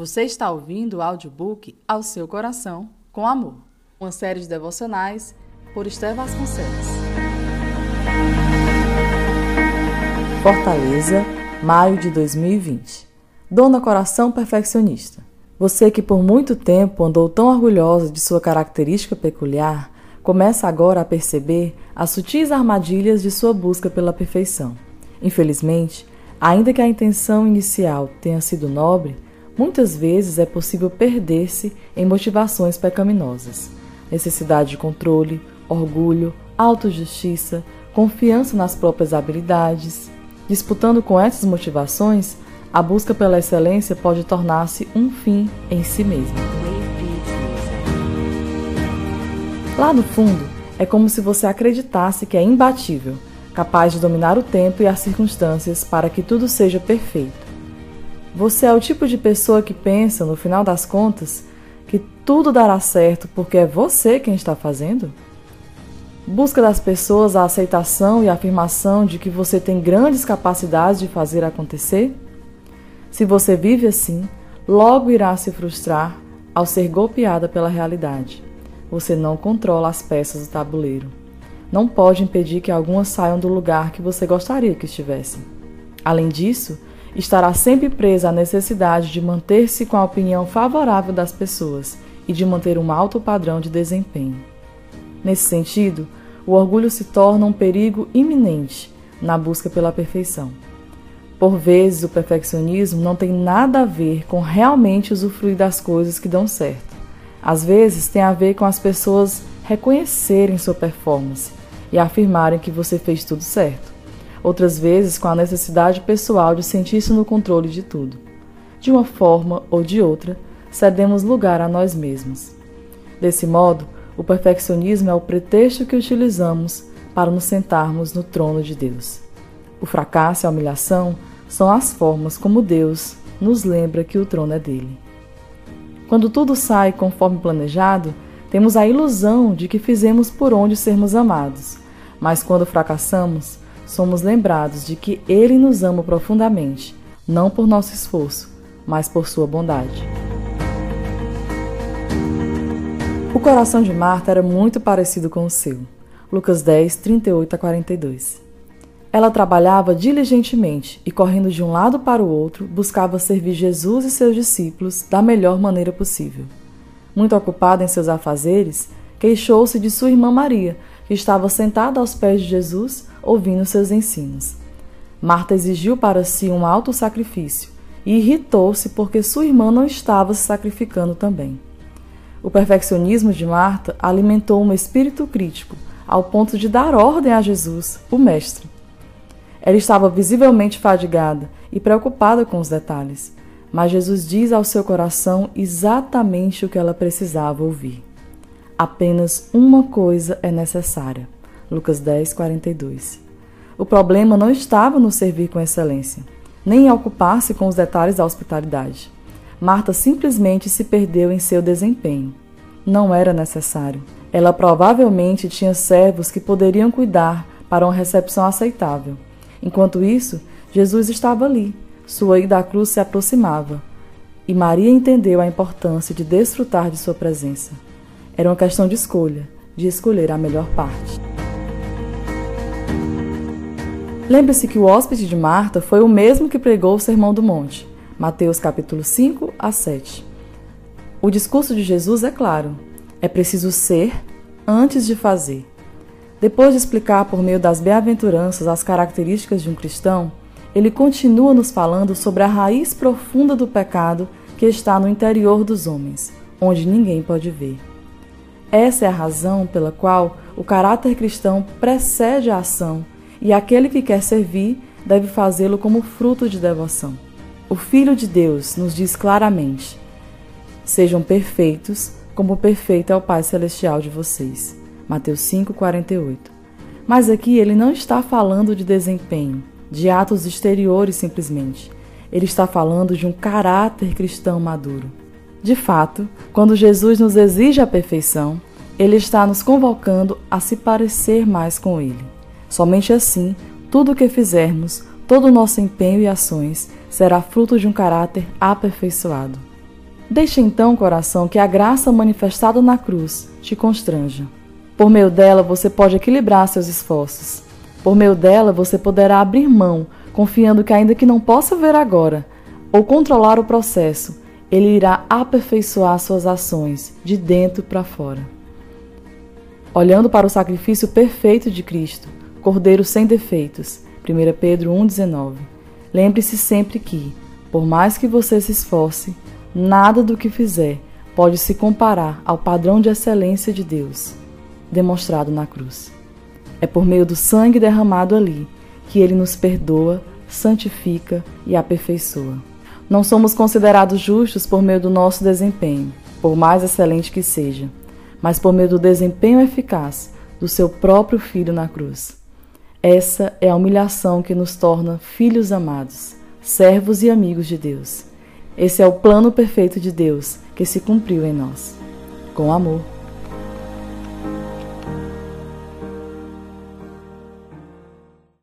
Você está ouvindo o audiobook Ao Seu Coração, com Amor, uma série de devocionais por Esther Vasconcelos. Fortaleza, maio de 2020. Dona Coração Perfeccionista. Você que por muito tempo andou tão orgulhosa de sua característica peculiar, começa agora a perceber as sutis armadilhas de sua busca pela perfeição. Infelizmente, ainda que a intenção inicial tenha sido nobre, Muitas vezes é possível perder-se em motivações pecaminosas, necessidade de controle, orgulho, autojustiça, confiança nas próprias habilidades. Disputando com essas motivações, a busca pela excelência pode tornar-se um fim em si mesmo. Lá no fundo, é como se você acreditasse que é imbatível, capaz de dominar o tempo e as circunstâncias para que tudo seja perfeito. Você é o tipo de pessoa que pensa, no final das contas, que tudo dará certo porque é você quem está fazendo? Busca das pessoas a aceitação e a afirmação de que você tem grandes capacidades de fazer acontecer? Se você vive assim, logo irá se frustrar ao ser golpeada pela realidade. Você não controla as peças do tabuleiro. Não pode impedir que algumas saiam do lugar que você gostaria que estivessem. Além disso, estará sempre presa à necessidade de manter-se com a opinião favorável das pessoas e de manter um alto padrão de desempenho. Nesse sentido, o orgulho se torna um perigo iminente na busca pela perfeição. Por vezes, o perfeccionismo não tem nada a ver com realmente usufruir das coisas que dão certo. Às vezes, tem a ver com as pessoas reconhecerem sua performance e afirmarem que você fez tudo certo outras vezes com a necessidade pessoal de sentir-se no controle de tudo. De uma forma ou de outra, cedemos lugar a nós mesmos. Desse modo, o perfeccionismo é o pretexto que utilizamos para nos sentarmos no trono de Deus. O fracasso e a humilhação são as formas como Deus nos lembra que o trono é dele. Quando tudo sai conforme planejado, temos a ilusão de que fizemos por onde sermos amados, mas quando fracassamos, somos lembrados de que Ele nos ama profundamente, não por nosso esforço, mas por Sua bondade. O coração de Marta era muito parecido com o seu. Lucas 10, 38 a 42. Ela trabalhava diligentemente e, correndo de um lado para o outro, buscava servir Jesus e seus discípulos da melhor maneira possível. Muito ocupada em seus afazeres, queixou-se de sua irmã Maria, que estava sentada aos pés de Jesus, ouvindo seus ensinos. Marta exigiu para si um alto sacrifício e irritou-se porque sua irmã não estava se sacrificando também. O perfeccionismo de Marta alimentou um espírito crítico, ao ponto de dar ordem a Jesus, o Mestre. Ela estava visivelmente fadigada e preocupada com os detalhes, mas Jesus diz ao seu coração exatamente o que ela precisava ouvir. Apenas uma coisa é necessária. Lucas 10, 42. O problema não estava no servir com excelência, nem em ocupar-se com os detalhes da hospitalidade. Marta simplesmente se perdeu em seu desempenho. Não era necessário. Ela provavelmente tinha servos que poderiam cuidar para uma recepção aceitável. Enquanto isso, Jesus estava ali. Sua ida à cruz se aproximava. E Maria entendeu a importância de desfrutar de sua presença. Era uma questão de escolha, de escolher a melhor parte. Lembre-se que o hóspede de Marta foi o mesmo que pregou o Sermão do Monte, Mateus capítulo 5 a 7. O discurso de Jesus é claro: é preciso ser antes de fazer. Depois de explicar por meio das bem-aventuranças as características de um cristão, ele continua nos falando sobre a raiz profunda do pecado que está no interior dos homens, onde ninguém pode ver. Essa é a razão pela qual o caráter cristão precede a ação e aquele que quer servir deve fazê-lo como fruto de devoção. O Filho de Deus nos diz claramente: Sejam perfeitos, como perfeito é o Pai Celestial de vocês. Mateus 5,48. Mas aqui ele não está falando de desempenho, de atos exteriores simplesmente. Ele está falando de um caráter cristão maduro. De fato, quando Jesus nos exige a perfeição, ele está nos convocando a se parecer mais com ele. Somente assim, tudo o que fizermos, todo o nosso empenho e ações será fruto de um caráter aperfeiçoado. Deixa então, coração, que a graça manifestada na cruz te constranja. Por meio dela você pode equilibrar seus esforços. Por meio dela você poderá abrir mão, confiando que, ainda que não possa ver agora ou controlar o processo, ele irá aperfeiçoar suas ações de dentro para fora. Olhando para o sacrifício perfeito de Cristo, Cordeiro sem defeitos, 1 Pedro 1,19. Lembre-se sempre que, por mais que você se esforce, nada do que fizer pode se comparar ao padrão de excelência de Deus, demonstrado na cruz. É por meio do sangue derramado ali que ele nos perdoa, santifica e aperfeiçoa. Não somos considerados justos por meio do nosso desempenho, por mais excelente que seja, mas por meio do desempenho eficaz do seu próprio Filho na cruz. Essa é a humilhação que nos torna filhos amados, servos e amigos de Deus. Esse é o plano perfeito de Deus que se cumpriu em nós. Com amor.